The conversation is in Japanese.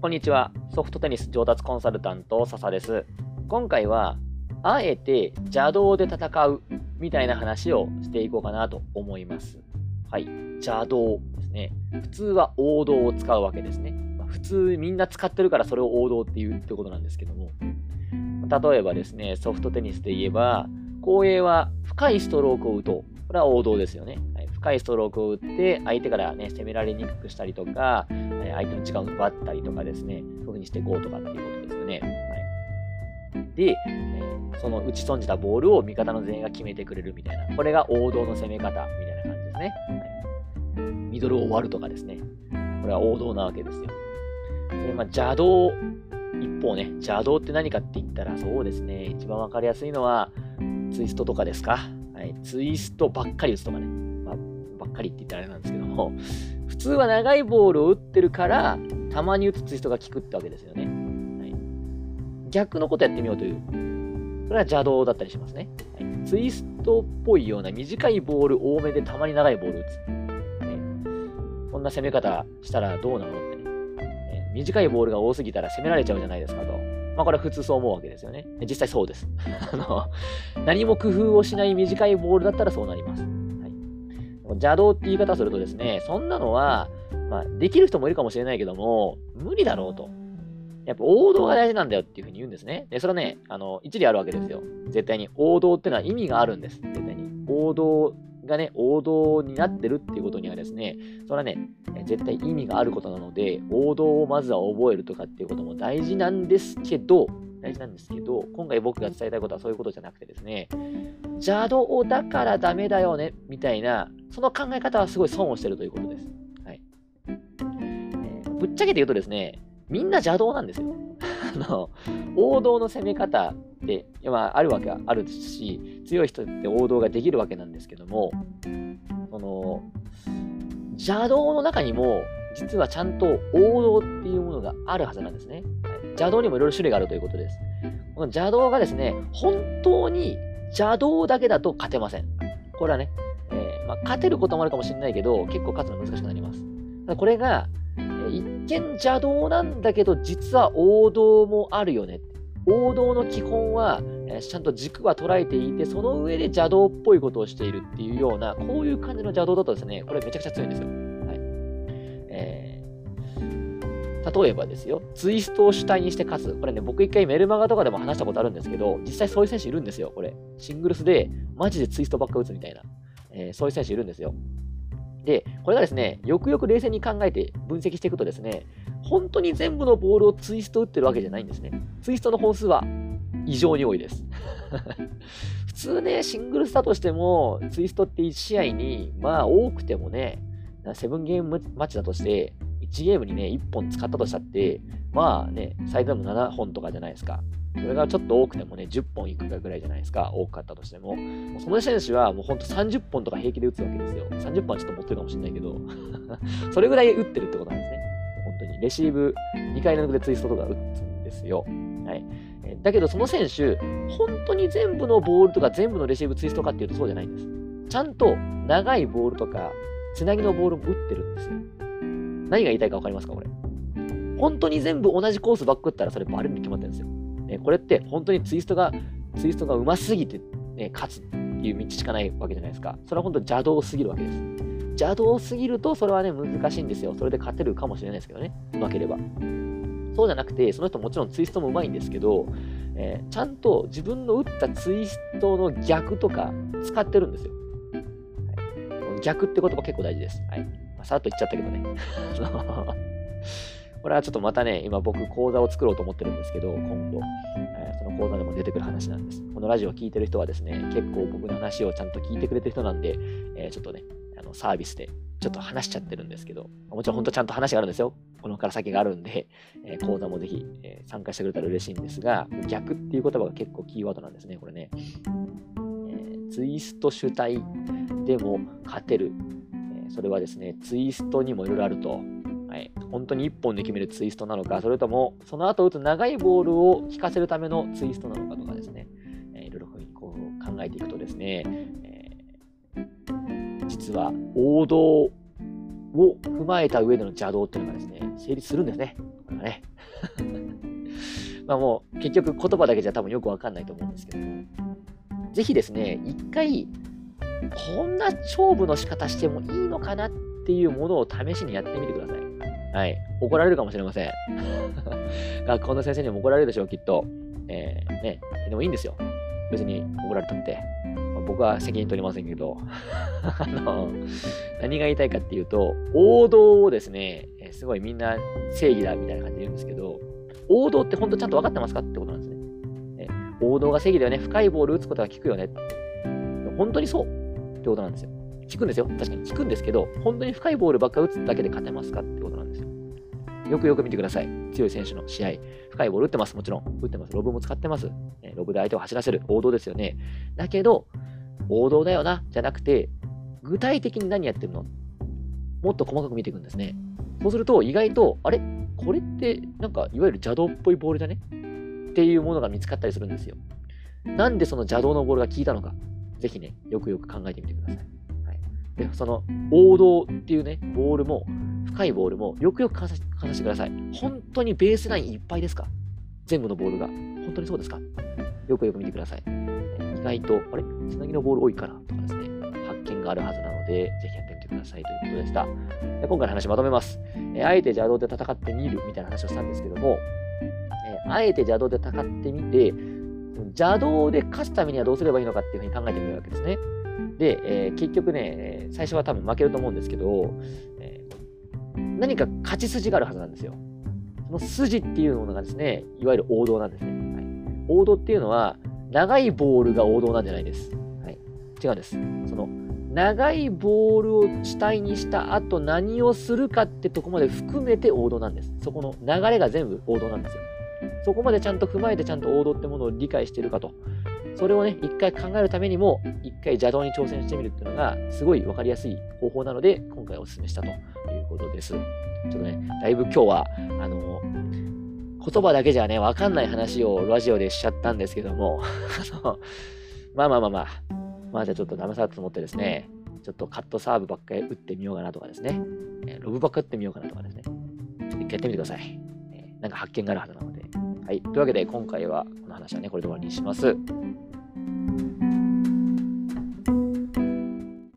こんにちは。ソフトテニス上達コンサルタント、笹です。今回は、あえて邪道で戦うみたいな話をしていこうかなと思います。はい。邪道ですね。普通は王道を使うわけですね。まあ、普通みんな使ってるからそれを王道って言うってことなんですけども。例えばですね、ソフトテニスで言えば、後衛は深いストロークを打とう。これは王道ですよね。深いストロークを打って、相手からね、攻められにくくしたりとか、相手の時間を奪ったりとかですね、そういう風にしていこうとかっていうことですよね。はい、で、その打ち損じたボールを味方の全員が決めてくれるみたいな、これが王道の攻め方みたいな感じですね。はい、ミドルを終わるとかですね。これは王道なわけですよ。で、まあ、邪道一方ね、邪道って何かって言ったら、そうですね、一番わかりやすいのは、ツイストとかですか。はい、ツイストばっかり打つとかね。ばっかりって言ったらあれなんですけども、普通は長いボールを打ってるから、たまに打つツイストが効くってわけですよね。はい、逆のことやってみようという。それは邪道だったりしますね。はい、ツイストっぽいような短いボール多めでたまに長いボール打つ。ね、こんな攻め方したらどうなのってね。ね短いボールが多すぎたら攻められちゃうじゃないですかと。まあこれは普通そう思うわけですよね。実際そうです。あの何も工夫をしない短いボールだったらそうなります。邪道って言い方するとですね、そんなのは、まあ、できる人もいるかもしれないけども、無理だろうと。やっぱ王道が大事なんだよっていうふうに言うんですね。で、それはね、あの、一理あるわけですよ。絶対に。王道ってのは意味があるんです。絶対に。王道がね、王道になってるっていうことにはですね、それはね、絶対意味があることなので、王道をまずは覚えるとかっていうことも大事なんですけど、大事なんですけど、今回僕が伝えたいことはそういうことじゃなくてですね、邪道だからダメだよね、みたいな、その考え方はすごい損をしてるということです。はい。えー、ぶっちゃけて言うとですね、みんな邪道なんですよ。あの、王道の攻め方って、まあ、あるわけはあるし、強い人って王道ができるわけなんですけども、その、邪道の中にも、実はちゃんと王道っていうものがあるはずなんですね。邪道にもいろいろ種類があるということです。この邪道がですね、本当に邪道だけだと勝てません。これはね、まあ、勝てることもあるかもしれないけど、結構勝つのは難しくなります。これが、一見邪道なんだけど、実は王道もあるよね。王道の基本は、ちゃんと軸は捉えていて、その上で邪道っぽいことをしているっていうような、こういう感じの邪道だとですね、これめちゃくちゃ強いんですよ。はいえー、例えばですよ、ツイストを主体にして勝つ。これね、僕一回メルマガとかでも話したことあるんですけど、実際そういう選手いるんですよ、これ。シングルスで、マジでツイストばっか打つみたいな。えー、そういう選手いるんですよ。で、これがですね、よくよく冷静に考えて分析していくとですね、本当に全部のボールをツイスト打ってるわけじゃないんですね。ツイストの本数は異常に多いです。普通ね、シングルスだとしても、ツイストって1試合に、まあ多くてもね、セブンゲームマッチだとして、1ゲームにね、1本使ったとしたって、まあね、最大でも7本とかじゃないですか。それがちょっと多くてもね、10本いくかぐらいじゃないですか。多かったとしても。その選手はもうほんと30本とか平気で打つわけですよ。30本はちょっと持ってるかもしれないけど、それぐらい打ってるってことなんですね。本当に。レシーブ2回連続でツイストとか打つんですよ。はい。だけどその選手、本当に全部のボールとか全部のレシーブツイストかっていうとそうじゃないんです。ちゃんと長いボールとかつなぎのボールも打ってるんですよ。何が言いたいか分かりますかこれ。本当に全部同じコースバック打ったらそれバレるに決まってるんですよ。ね、これって本当にツイストが、ツイストが上手すぎて、ね、勝つっていう道しかないわけじゃないですか。それは本当邪道すぎるわけです。邪道すぎるとそれはね、難しいんですよ。それで勝てるかもしれないですけどね。上手ければ。そうじゃなくて、その人もちろんツイストも上手いんですけど、えー、ちゃんと自分の打ったツイストの逆とか使ってるんですよ。はい逆って言葉結構大事です。はい。まあ、さらっと言っちゃったけどね。これはちょっとまたね、今僕講座を作ろうと思ってるんですけど、今度、えー、その講座でも出てくる話なんです。このラジオを聴いてる人はですね、結構僕の話をちゃんと聞いてくれてる人なんで、えー、ちょっとね、あのサービスでちょっと話しちゃってるんですけど、もちろん本当ちゃんと話があるんですよ。このから先があるんで、えー、講座もぜひ、え参加してくれたら嬉しいんですが、逆っていう言葉が結構キーワードなんですね、これね。えツイスト主体でも勝てる。えそれはですね、ツイストにもいろいろあると。はい、本当に1本で決めるツイストなのか、それともその後打つ長いボールを効かせるためのツイストなのかとかですね、えー、いろいろこう考えていくとですね、えー、実は王道を踏まえた上での邪道っていうのがですね、成立するんですね。なんかね。まあもう結局言葉だけじゃ多分よくわかんないと思うんですけども、ぜひですね、一回、こんな勝負の仕方してもいいのかなっていうものを試しにやってみてください。はい。怒られるかもしれません。学校の先生にも怒られるでしょう、きっと。えー、ね。でもいいんですよ。別に怒られたって。僕は責任取りませんけど、あの、何が言いたいかっていうと、王道をですね、すごいみんな正義だみたいな感じで言うんですけど、王道って本当ちゃんと分かってますかってことなんですね。王道が正義だよね。深いボール打つことが効くよね。本当にそうってことなんですよ。効くんですよ。確かに効くんですけど、本当に深いボールばっか打つだけで勝てますかってことなんですよ。くよく見てください。強い選手の試合。深いボール打ってます。もちろん。打ってます。ロブも使ってます。ロブで相手を走らせる。王道ですよね。だけど、王道だよな、じゃなくて、具体的に何やってるの？もっと細かく見ていくんですね。そうすると、意外と、あれ？これって、なんか、いわゆる邪道っぽいボールだね？っていうものが見つかったりするんですよ。なんでその邪道のボールが効いたのか、ぜひね、よくよく考えてみてください。はい、で、その王道っていうね、ボールも、深いボールも、よくよく観察してください。本当にベースラインいっぱいですか？全部のボールが。本当にそうですか？よくよく見てください。意外と、あれ？つなぎのボール多いかなとかですね、発見があるはずなので、ぜひやってみてくださいということでした。で今回の話まとめます。えあえて邪道で戦ってみるみたいな話をしたんですけども、えあえて邪道で戦ってみて、邪道で勝つためにはどうすればいいのかっていうふうに考えてみるわけですね。で、えー、結局ね、最初は多分負けると思うんですけど、え、何か勝ち筋があるはずなんですよ。その筋っていうものがですね、いわゆる王道なんですね。はい、王道っていうのは、長いボールが王道なんじゃないです。はい、違うんです。その長いボールを主体にした後何をするかってとこまで含めて王道なんです。そこの流れが全部王道なんですよ。そこまでちゃんと踏まえてちゃんと王道ってものを理解してるかと。それをね、一回考えるためにも、一回邪道に挑戦してみるっていうのが、すごい分かりやすい方法なので、今回お勧めしたということです。ちょっとね、だいぶ今日は、あの、言葉だけじゃね、わかんない話をラジオでしちゃったんですけども、あの、まあまあまあまあ、まあじゃあちょっとダメさと思ってですね、ちょっとカットサーブばっかり打ってみようかなとかですね、ロブばっかり打ってみようかなとかですね、一回やってみてください。なんか発見があるはずなので。はい。というわけで、今回はこの話はね、これで終わりにします。